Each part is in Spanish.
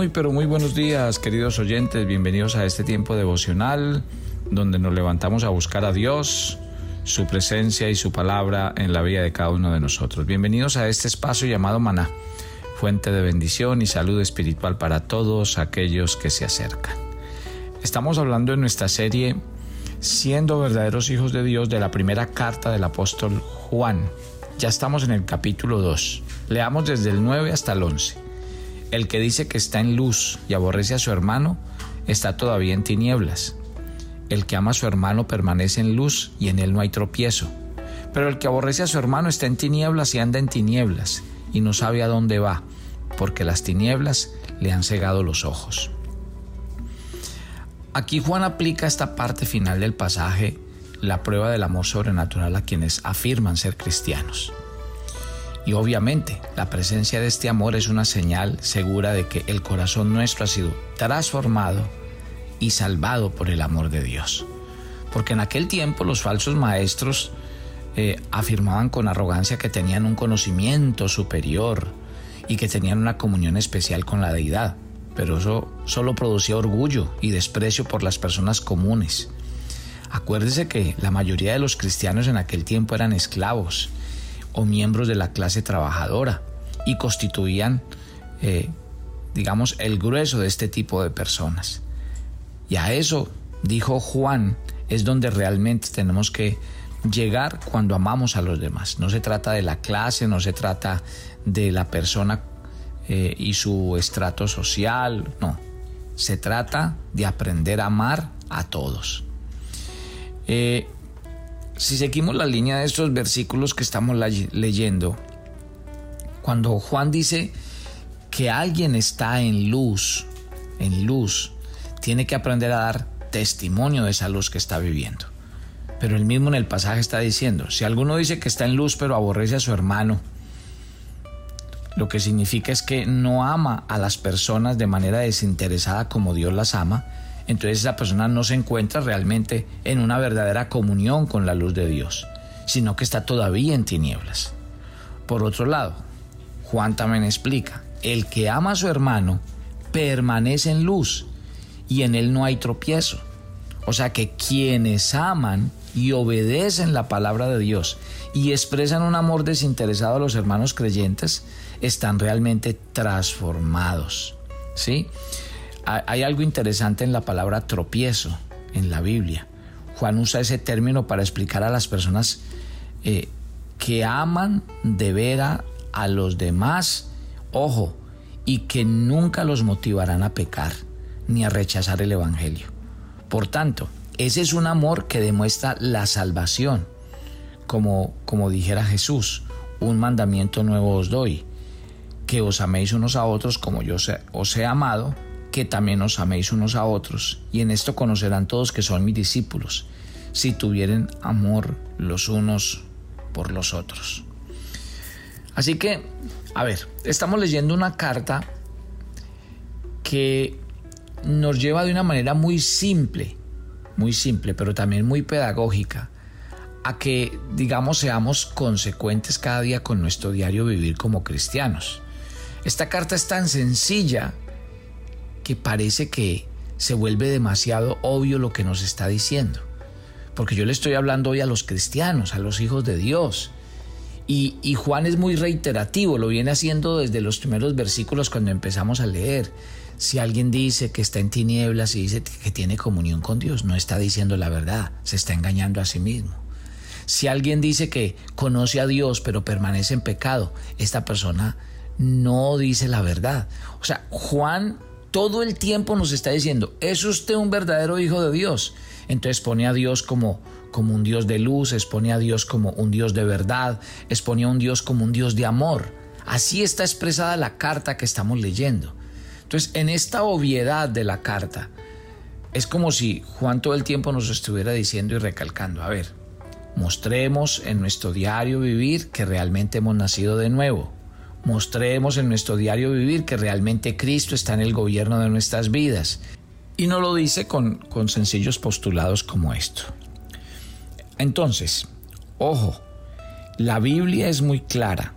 Muy, pero muy buenos días, queridos oyentes. Bienvenidos a este tiempo devocional donde nos levantamos a buscar a Dios, su presencia y su palabra en la vida de cada uno de nosotros. Bienvenidos a este espacio llamado Maná, fuente de bendición y salud espiritual para todos aquellos que se acercan. Estamos hablando en nuestra serie Siendo verdaderos hijos de Dios de la primera carta del apóstol Juan. Ya estamos en el capítulo 2. Leamos desde el 9 hasta el 11. El que dice que está en luz y aborrece a su hermano, está todavía en tinieblas. El que ama a su hermano permanece en luz y en él no hay tropiezo. Pero el que aborrece a su hermano está en tinieblas y anda en tinieblas y no sabe a dónde va, porque las tinieblas le han cegado los ojos. Aquí Juan aplica esta parte final del pasaje, la prueba del amor sobrenatural a quienes afirman ser cristianos. Y obviamente la presencia de este amor es una señal segura de que el corazón nuestro ha sido transformado y salvado por el amor de Dios. Porque en aquel tiempo los falsos maestros eh, afirmaban con arrogancia que tenían un conocimiento superior y que tenían una comunión especial con la deidad. Pero eso solo producía orgullo y desprecio por las personas comunes. Acuérdese que la mayoría de los cristianos en aquel tiempo eran esclavos o miembros de la clase trabajadora y constituían, eh, digamos, el grueso de este tipo de personas. Y a eso, dijo Juan, es donde realmente tenemos que llegar cuando amamos a los demás. No se trata de la clase, no se trata de la persona eh, y su estrato social, no. Se trata de aprender a amar a todos. Eh, si seguimos la línea de estos versículos que estamos leyendo, cuando Juan dice que alguien está en luz, en luz, tiene que aprender a dar testimonio de esa luz que está viviendo. Pero él mismo en el pasaje está diciendo, si alguno dice que está en luz pero aborrece a su hermano, lo que significa es que no ama a las personas de manera desinteresada como Dios las ama, entonces esa persona no se encuentra realmente en una verdadera comunión con la luz de Dios, sino que está todavía en tinieblas. Por otro lado, Juan también explica, el que ama a su hermano permanece en luz y en él no hay tropiezo. O sea que quienes aman y obedecen la palabra de Dios y expresan un amor desinteresado a los hermanos creyentes están realmente transformados. ¿Sí? Hay algo interesante en la palabra tropiezo en la Biblia. Juan usa ese término para explicar a las personas eh, que aman de vera a los demás, ojo, y que nunca los motivarán a pecar ni a rechazar el Evangelio. Por tanto, ese es un amor que demuestra la salvación, como, como dijera Jesús, un mandamiento nuevo os doy, que os améis unos a otros como yo os he amado, que también os améis unos a otros, y en esto conocerán todos que son mis discípulos, si tuvieren amor los unos por los otros. Así que, a ver, estamos leyendo una carta que nos lleva de una manera muy simple, muy simple, pero también muy pedagógica, a que, digamos, seamos consecuentes cada día con nuestro diario vivir como cristianos. Esta carta es tan sencilla parece que se vuelve demasiado obvio lo que nos está diciendo. Porque yo le estoy hablando hoy a los cristianos, a los hijos de Dios. Y, y, Juan es muy reiterativo, lo viene haciendo desde los primeros versículos cuando empezamos a leer. Si alguien dice que está en tinieblas y dice que tiene comunión con Dios, no está diciendo la verdad, se está engañando a sí mismo. Si alguien dice que conoce a Dios pero permanece en pecado, esta persona no dice la verdad. O sea, Juan todo el tiempo nos está diciendo, ¿es usted un verdadero hijo de Dios? Entonces pone a Dios como, como un Dios de luz, expone a Dios como un Dios de verdad, expone a un Dios como un Dios de amor. Así está expresada la carta que estamos leyendo. Entonces, en esta obviedad de la carta, es como si Juan todo el tiempo nos estuviera diciendo y recalcando, a ver, Mostremos en nuestro diario vivir que realmente hemos nacido de nuevo. Mostremos en nuestro diario vivir que realmente Cristo está en el gobierno de nuestras vidas. Y no lo dice con, con sencillos postulados como esto. Entonces, ojo, la Biblia es muy clara.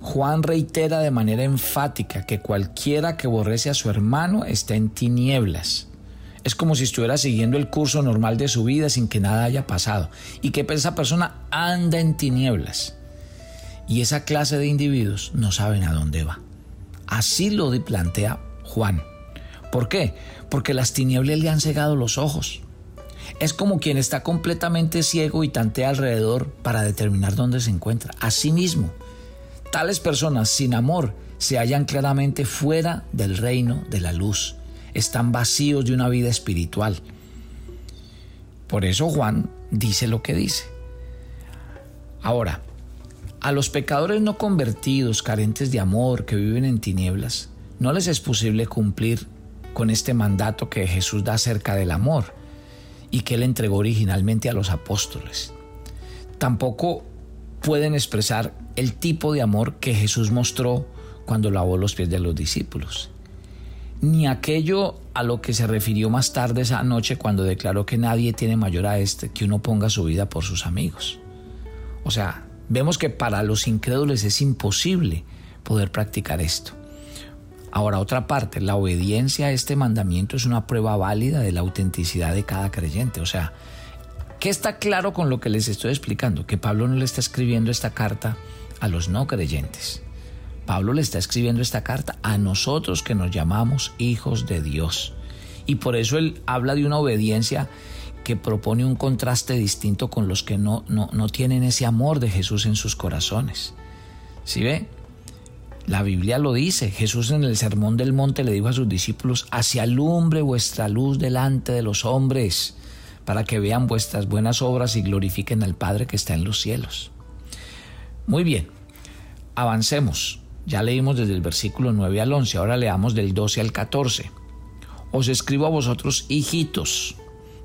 Juan reitera de manera enfática que cualquiera que aborrece a su hermano está en tinieblas es como si estuviera siguiendo el curso normal de su vida sin que nada haya pasado y que esa persona anda en tinieblas. Y esa clase de individuos no saben a dónde va. Así lo plantea Juan. ¿Por qué? Porque las tinieblas le han cegado los ojos. Es como quien está completamente ciego y tantea alrededor para determinar dónde se encuentra. Asimismo, tales personas sin amor se hallan claramente fuera del reino de la luz están vacíos de una vida espiritual. Por eso Juan dice lo que dice. Ahora, a los pecadores no convertidos, carentes de amor, que viven en tinieblas, no les es posible cumplir con este mandato que Jesús da acerca del amor y que él entregó originalmente a los apóstoles. Tampoco pueden expresar el tipo de amor que Jesús mostró cuando lavó los pies de los discípulos ni aquello a lo que se refirió más tarde esa noche cuando declaró que nadie tiene mayor a este que uno ponga su vida por sus amigos. O sea, vemos que para los incrédulos es imposible poder practicar esto. Ahora, otra parte, la obediencia a este mandamiento es una prueba válida de la autenticidad de cada creyente. O sea, ¿qué está claro con lo que les estoy explicando? Que Pablo no le está escribiendo esta carta a los no creyentes. Pablo le está escribiendo esta carta a nosotros que nos llamamos hijos de Dios. Y por eso él habla de una obediencia que propone un contraste distinto con los que no, no, no tienen ese amor de Jesús en sus corazones. ¿Sí ve? La Biblia lo dice. Jesús en el Sermón del Monte le dijo a sus discípulos, hacia alumbre vuestra luz delante de los hombres, para que vean vuestras buenas obras y glorifiquen al Padre que está en los cielos. Muy bien, avancemos. Ya leímos desde el versículo 9 al 11, ahora leamos del 12 al 14. Os escribo a vosotros, hijitos,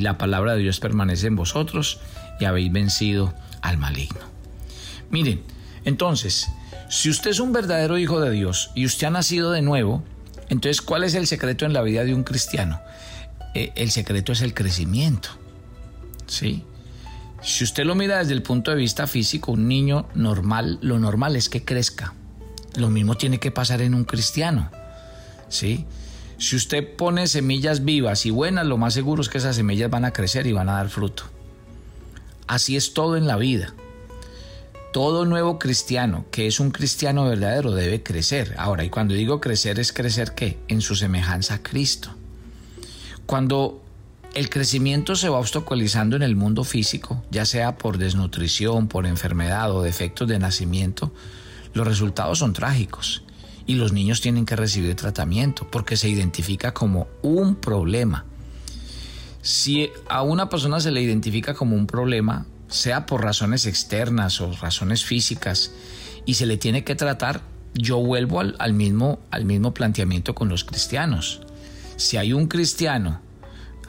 la palabra de Dios permanece en vosotros y habéis vencido al maligno. Miren, entonces, si usted es un verdadero hijo de Dios y usted ha nacido de nuevo, entonces, ¿cuál es el secreto en la vida de un cristiano? Eh, el secreto es el crecimiento. ¿Sí? Si usted lo mira desde el punto de vista físico, un niño normal, lo normal es que crezca. Lo mismo tiene que pasar en un cristiano. ¿Sí? Si usted pone semillas vivas y buenas, lo más seguro es que esas semillas van a crecer y van a dar fruto. Así es todo en la vida. Todo nuevo cristiano que es un cristiano verdadero debe crecer. Ahora, y cuando digo crecer es crecer qué? En su semejanza a Cristo. Cuando el crecimiento se va obstaculizando en el mundo físico, ya sea por desnutrición, por enfermedad o defectos de nacimiento, los resultados son trágicos y los niños tienen que recibir tratamiento porque se identifica como un problema. Si a una persona se le identifica como un problema, sea por razones externas o razones físicas, y se le tiene que tratar, yo vuelvo al, mismo, al mismo planteamiento con los cristianos. Si hay un cristiano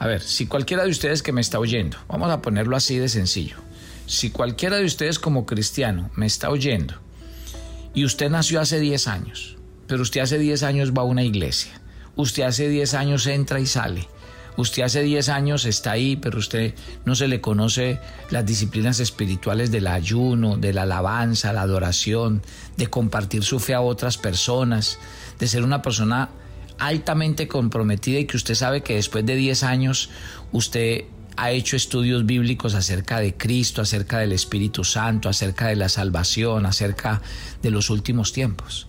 a ver, si cualquiera de ustedes que me está oyendo, vamos a ponerlo así de sencillo, si cualquiera de ustedes como cristiano me está oyendo y usted nació hace 10 años, pero usted hace 10 años va a una iglesia, usted hace 10 años entra y sale, usted hace 10 años está ahí, pero usted no se le conoce las disciplinas espirituales del ayuno, de la alabanza, la adoración, de compartir su fe a otras personas, de ser una persona altamente comprometida y que usted sabe que después de 10 años usted ha hecho estudios bíblicos acerca de Cristo, acerca del Espíritu Santo, acerca de la salvación, acerca de los últimos tiempos.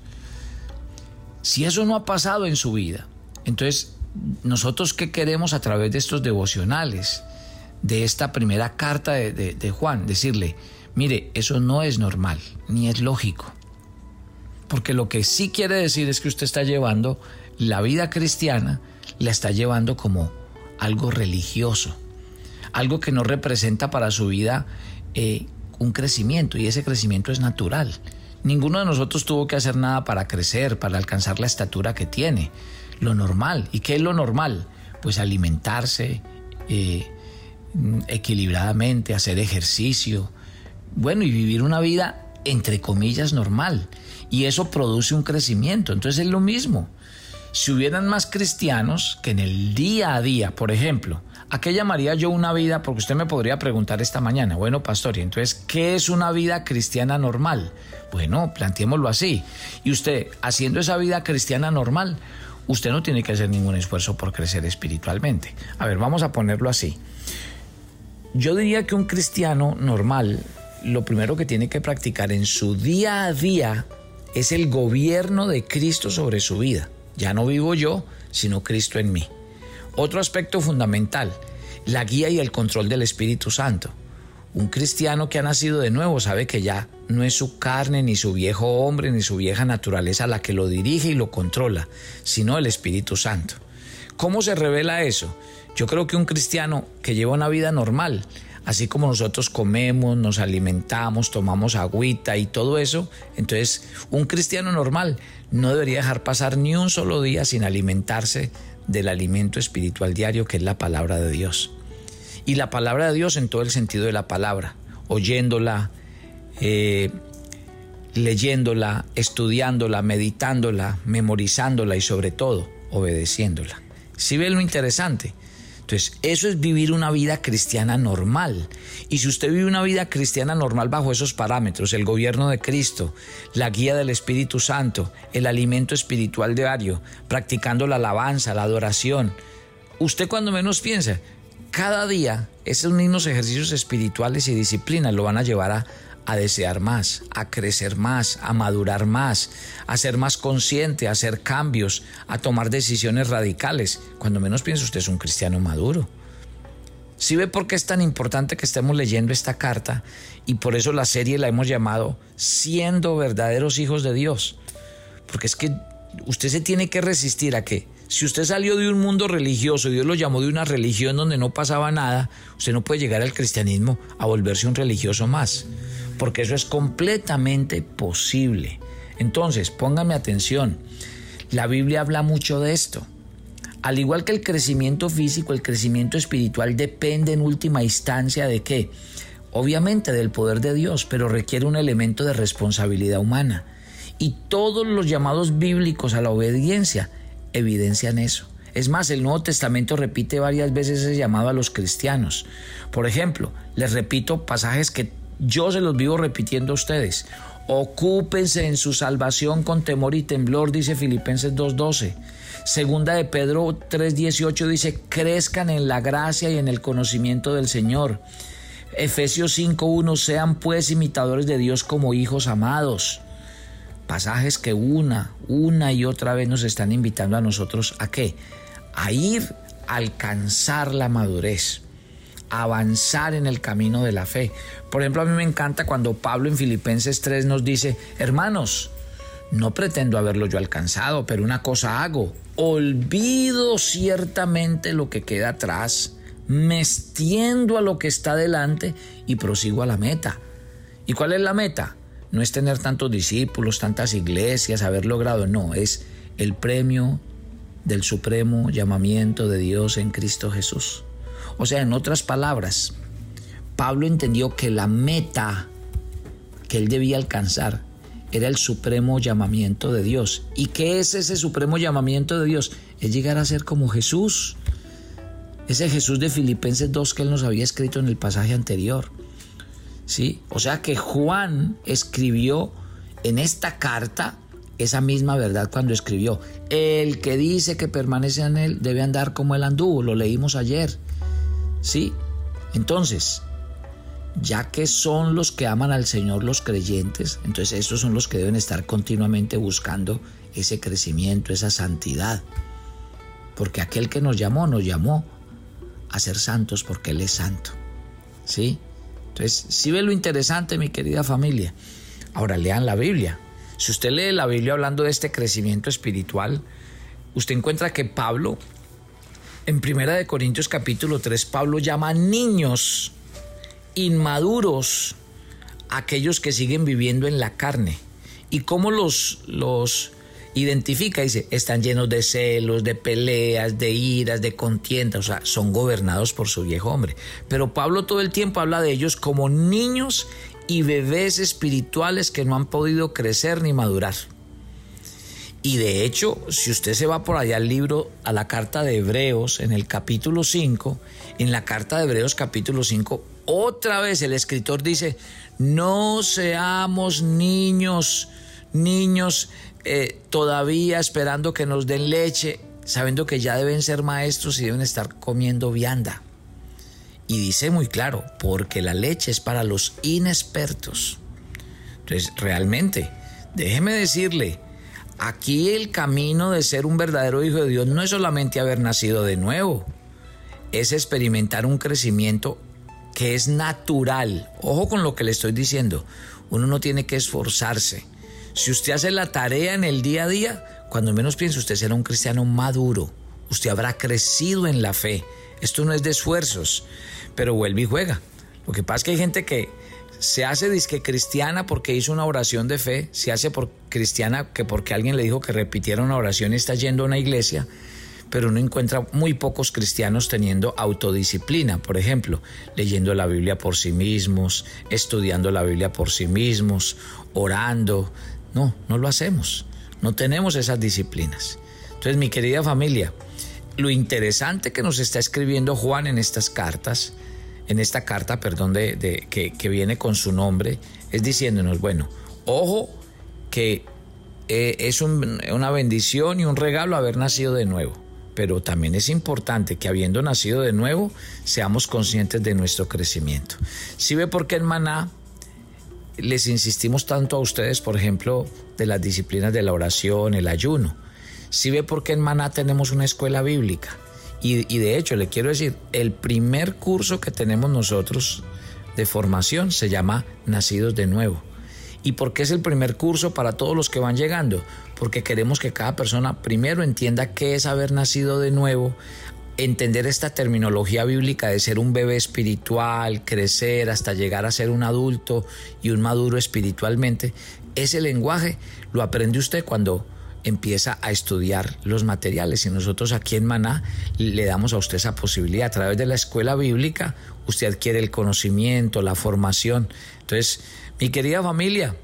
Si eso no ha pasado en su vida, entonces nosotros qué queremos a través de estos devocionales, de esta primera carta de, Juan, decirle, mire, eso no es normal, ni es lógico. Porque lo que sí quiere decir es que usted está llevando la vida cristiana la está llevando como algo religioso, algo que no representa para su vida eh, un crecimiento y ese crecimiento es natural. Ninguno de nosotros tuvo que hacer nada para crecer, para alcanzar la estatura que tiene. Lo normal. ¿Y qué es lo normal? Pues alimentarse eh, equilibradamente, hacer ejercicio, bueno, y vivir una vida entre comillas normal. Y eso produce un crecimiento. Entonces es lo mismo si hubieran más cristianos que en el día a día, por ejemplo, ¿a qué llamaría yo una vida? Porque usted me podría preguntar esta mañana, bueno, pastor, y entonces, ¿qué es una vida cristiana normal? Bueno, planteémoslo así. Y usted, haciendo esa vida cristiana normal, usted no tiene que hacer ningún esfuerzo por crecer espiritualmente. A ver, vamos a ponerlo así. Yo diría que un cristiano normal, lo primero que tiene que practicar en su día a día es el gobierno de Cristo sobre su vida. Ya no vivo yo, sino Cristo en mí. Otro aspecto fundamental, la guía y el control del Espíritu Santo. Un cristiano que ha nacido de nuevo sabe que ya no es su carne, ni su viejo hombre, ni su vieja naturaleza la que lo dirige y lo controla, sino el Espíritu Santo. ¿Cómo se revela eso? Yo creo que un cristiano que lleva una vida normal, así como nosotros comemos, nos alimentamos, tomamos agüita y todo eso, entonces un cristiano normal no debería dejar pasar ni un solo día sin alimentarse del alimento espiritual diario que es la palabra de Dios. Y la palabra de Dios en todo el sentido de la palabra, oyéndola, eh, leyéndola, estudiándola, meditándola, memorizándola y sobre todo obedeciéndola. Si ve lo interesante, entonces, eso es vivir una vida cristiana normal. Y si usted vive una vida cristiana normal bajo esos parámetros, el gobierno de Cristo, la guía del Espíritu Santo, el alimento espiritual diario, practicando la alabanza, la adoración, usted cuando menos piensa, cada día esos mismos ejercicios espirituales y disciplinas lo van a llevar a, a desear más, a crecer más, a madurar más, a ser más consciente, a hacer cambios, a tomar decisiones radicales. Cuando menos piensa usted es un cristiano maduro. Si ve por qué es tan importante que estemos leyendo esta carta y por eso la serie la hemos llamado Siendo verdaderos hijos de Dios. Porque es que usted se tiene que resistir a que si usted salió de un mundo religioso, Dios lo llamó de una religión donde no pasaba nada, usted no puede llegar al cristianismo a volverse un religioso más porque eso es completamente posible. Entonces, póngame atención, la Biblia habla mucho de esto. Al igual que el crecimiento físico, el crecimiento espiritual depende en última instancia de qué? Obviamente del poder de Dios, pero requiere un elemento de responsabilidad humana. Y todos los llamados bíblicos a la obediencia evidencian eso. Es más, el Nuevo Testamento repite varias veces ese llamado a los cristianos. Por ejemplo, les repito pasajes que yo se los vivo repitiendo a ustedes. Ocúpense en su salvación con temor y temblor, dice Filipenses 2.12. Segunda de Pedro 3.18 dice, crezcan en la gracia y en el conocimiento del Señor. Efesios 5.1, sean pues imitadores de Dios como hijos amados. Pasajes que una, una y otra vez nos están invitando a nosotros a qué? A ir a alcanzar la madurez, avanzar en el camino de la fe. Por ejemplo, a mí me encanta cuando Pablo en Filipenses 3 nos dice, hermanos, no pretendo haberlo yo alcanzado, pero una cosa hago, olvido ciertamente lo que queda atrás, me extiendo a lo que está delante y prosigo a la meta. ¿Y cuál es la meta? no es tener tantos discípulos, tantas iglesias, haber logrado, no, es el premio del supremo llamamiento de Dios en Cristo Jesús. O sea, en otras palabras, Pablo entendió que la meta que él debía alcanzar era el supremo llamamiento de Dios. ¿Y qué es ese supremo llamamiento de Dios? Es llegar a ser como Jesús. Ese Jesús de Filipenses 2 que él nos había escrito en el pasaje anterior. ¿sí? O sea que Juan escribió en esta carta esa misma verdad cuando escribió, el que dice que permanece en él debe andar como él anduvo, lo leímos ayer, ¿sí? Entonces, ya que son los que aman al Señor los creyentes, entonces estos son los que deben estar continuamente buscando ese crecimiento, esa santidad. Porque aquel que nos llamó, nos llamó a ser santos porque Él es santo. ¿Sí? Entonces, si ve lo interesante, mi querida familia. Ahora lean la Biblia. Si usted lee la Biblia hablando de este crecimiento espiritual, usted encuentra que Pablo, en Primera de Corintios capítulo 3, Pablo llama niños inmaduros aquellos que siguen viviendo en la carne. Y cómo los, los identifica, dice, están llenos de celos, de peleas, de iras, de contiendas, o sea, son gobernados por su viejo hombre. Pero Pablo todo el tiempo habla de ellos como niños y bebés espirituales que no han podido crecer ni madurar. Y de hecho, si usted se va por allá al libro, a la carta de Hebreos, en el capítulo 5, en la carta de Hebreos capítulo 5, otra vez el escritor dice, no seamos niños, niños eh, todavía esperando que nos den leche, sabiendo que ya deben ser maestros y deben estar comiendo vianda. Y dice muy claro, porque la leche es para los inexpertos. Entonces, realmente, déjeme decirle, aquí el camino de ser un verdadero hijo de Dios no es solamente haber nacido de nuevo, es experimentar un crecimiento que es natural. Ojo con lo que le estoy diciendo, uno no tiene que esforzarse si usted hace la tarea en el día a día, cuando menos piense usted será un cristiano maduro. Usted habrá crecido en la fe. Esto no es de esfuerzos, pero vuelve y juega. Lo que pasa es que hay gente que se hace disque cristiana porque hizo una oración de fe, se hace por cristiana que porque alguien le dijo que repitiera una oración y está yendo a una iglesia, pero uno encuentra muy pocos cristianos teniendo autodisciplina, por ejemplo, leyendo la Biblia por sí mismos, estudiando la Biblia por sí mismos, orando, no, no lo hacemos. No tenemos esas disciplinas. Entonces, mi querida familia, lo interesante que nos está escribiendo Juan en estas cartas, en esta carta, perdón, de, que, viene con su nombre, es diciéndonos, bueno, ojo que eh, es una bendición y un regalo haber nacido de nuevo, pero también es importante que habiendo nacido de nuevo, seamos conscientes de nuestro crecimiento. Si ve por qué en Maná les insistimos tanto a ustedes, por ejemplo, de las disciplinas de la oración, el ayuno. Si ve por qué en Maná tenemos una escuela bíblica. Y, de hecho, le quiero decir, el primer curso que tenemos nosotros de formación se llama Nacidos de Nuevo. ¿Y por qué es el primer curso para todos los que van llegando? Porque queremos que cada persona primero entienda qué es haber nacido de nuevo, entender esta terminología bíblica de ser un bebé espiritual, crecer hasta llegar a ser un adulto y un maduro espiritualmente, ese lenguaje lo aprende usted cuando empieza a estudiar los materiales y nosotros aquí en Maná le damos a usted esa posibilidad. A través de la escuela bíblica usted adquiere el conocimiento, la formación. Entonces, mi querida familia,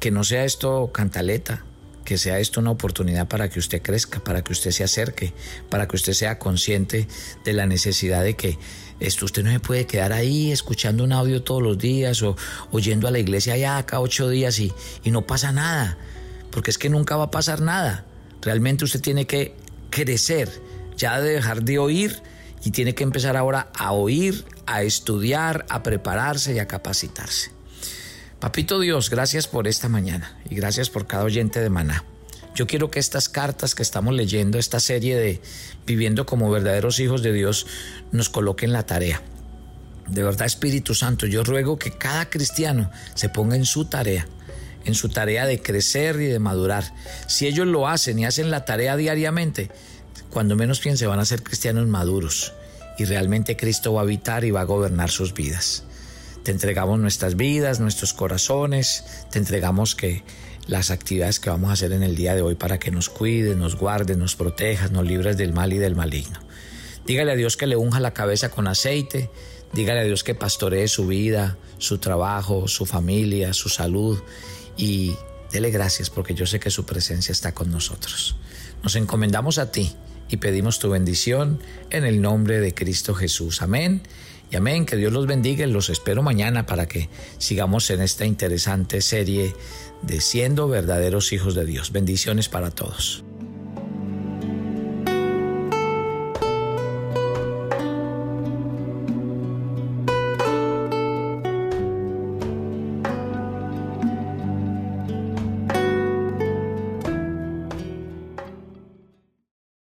que no sea esto cantaleta, que sea esto una oportunidad para que usted crezca, para que usted se acerque, para que usted sea consciente de la necesidad de que esto usted no se puede quedar ahí escuchando un audio todos los días o oyendo a la iglesia allá acá ocho días y, y no pasa nada, porque es que nunca va a pasar nada. Realmente usted tiene que crecer, ya de dejar de oír y tiene que empezar ahora a oír, a estudiar, a prepararse y a capacitarse. Papito Dios, gracias por esta mañana y gracias por cada oyente de Maná. Yo quiero que estas cartas que estamos leyendo, esta serie de Viviendo como verdaderos hijos de Dios, nos coloquen la tarea. De verdad, Espíritu Santo, yo ruego que cada cristiano se ponga en su tarea, en su tarea de crecer y de madurar. Si ellos lo hacen y hacen la tarea diariamente, cuando menos piense van a ser cristianos maduros y realmente Cristo va a habitar y va a gobernar sus vidas. Te entregamos nuestras vidas, nuestros corazones, te entregamos que las actividades que vamos a hacer en el día de hoy para que nos cuide, nos guarde, nos proteja, nos libres del mal y del maligno. Dígale a Dios que le unja la cabeza con aceite, dígale a Dios que pastoree su vida, su trabajo, su familia, su salud y dele gracias porque yo sé que su presencia está con nosotros. Nos encomendamos a ti y pedimos tu bendición en el nombre de Cristo Jesús. Amén y amén, que Dios los bendiga los espero mañana para que sigamos en esta interesante serie de siendo verdaderos hijos de Dios. Bendiciones para todos.